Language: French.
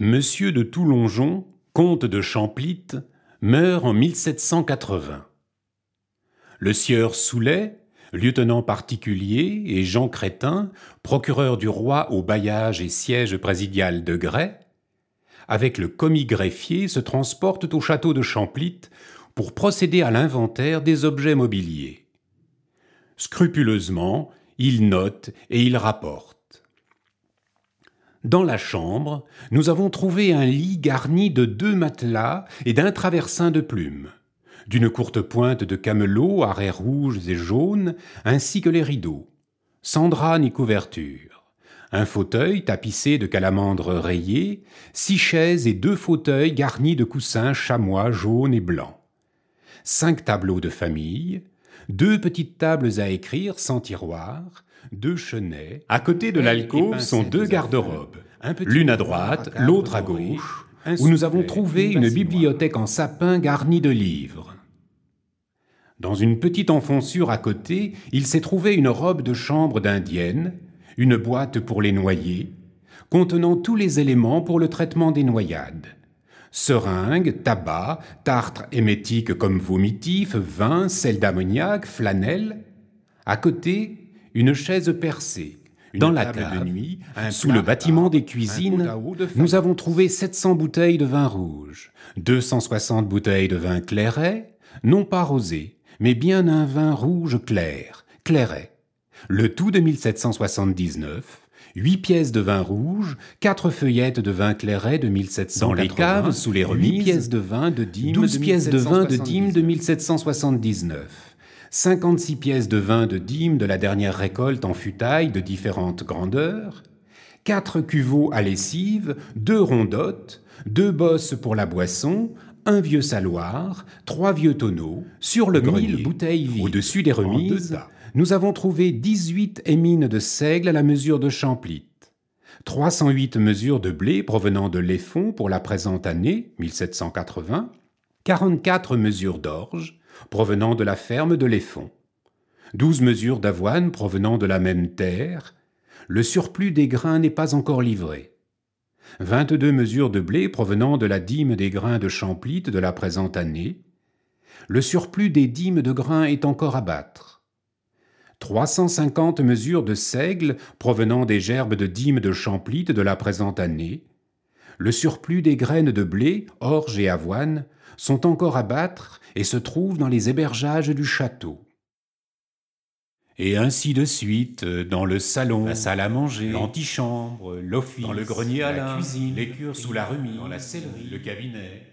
Monsieur de Toulongeon, comte de Champlitte, meurt en 1780. Le sieur Soulet, lieutenant particulier, et Jean Crétin, procureur du roi au bailliage et siège présidial de Grès, avec le commis greffier, se transportent au château de Champlitte pour procéder à l'inventaire des objets mobiliers. Scrupuleusement, ils notent et ils rapportent. Dans la chambre, nous avons trouvé un lit garni de deux matelas et d'un traversin de plumes, d'une courte pointe de camelot à raies rouges et jaunes, ainsi que les rideaux, sans drap ni couverture, un fauteuil tapissé de calamandres rayées, six chaises et deux fauteuils garnis de coussins chamois jaunes et blancs, cinq tableaux de famille, deux petites tables à écrire sans tiroir, deux chenets. À côté de l'alcôve sont deux garde-robes, l'une à droite, l'autre à gauche, où nous avons trouvé une bibliothèque en sapin garnie de livres. Dans une petite enfonçure à côté, il s'est trouvé une robe de chambre d'indienne, une boîte pour les noyer, contenant tous les éléments pour le traitement des noyades. Seringues, tabac, tartre émétique comme vomitif, vin, sel d'ammoniac, flanelle. À côté, une chaise percée. Dans la cave, de nuit, sous le bâtiment des cuisines, nous avons trouvé 700 bouteilles de vin rouge, 260 bouteilles de vin clairet, non pas rosé, mais bien un vin rouge clair, clairet. Le tout de 1779, 8 pièces de vin rouge, 4 feuillettes de vin clairet de 1780. Dans les caves, sous les remises, 8 pièces de vin de dîme 12 pièces de vin de dîme de 1779. 56 pièces de vin de dîme de la dernière récolte en futaille de différentes grandeurs, quatre cuveaux à lessive, deux rondottes, deux bosses pour la boisson, un vieux saloir, trois vieux tonneaux, sur le grenier, bouteilles vides. Au-dessus des remises, nous avons trouvé 18 émines de seigle à la mesure de Champlitte, 308 mesures de blé provenant de l'Effon pour la présente année, 1780, 44 mesures d'orge, provenant de la ferme de l'Effon, douze mesures d'avoine provenant de la même terre, le surplus des grains n'est pas encore livré, vingt-deux mesures de blé provenant de la dîme des grains de Champlitte de la présente année, le surplus des dîmes de grains est encore à battre, trois cent cinquante mesures de seigle provenant des gerbes de dîmes de Champlitte de la présente année, le surplus des graines de blé, orge et avoine sont encore à battre et se trouvent dans les hébergeages du château. Et ainsi de suite, dans le salon, la salle à manger, l'antichambre, l'office, dans le grenier à la cuisine, les cures sous la remise, dans la sellerie, le cabinet,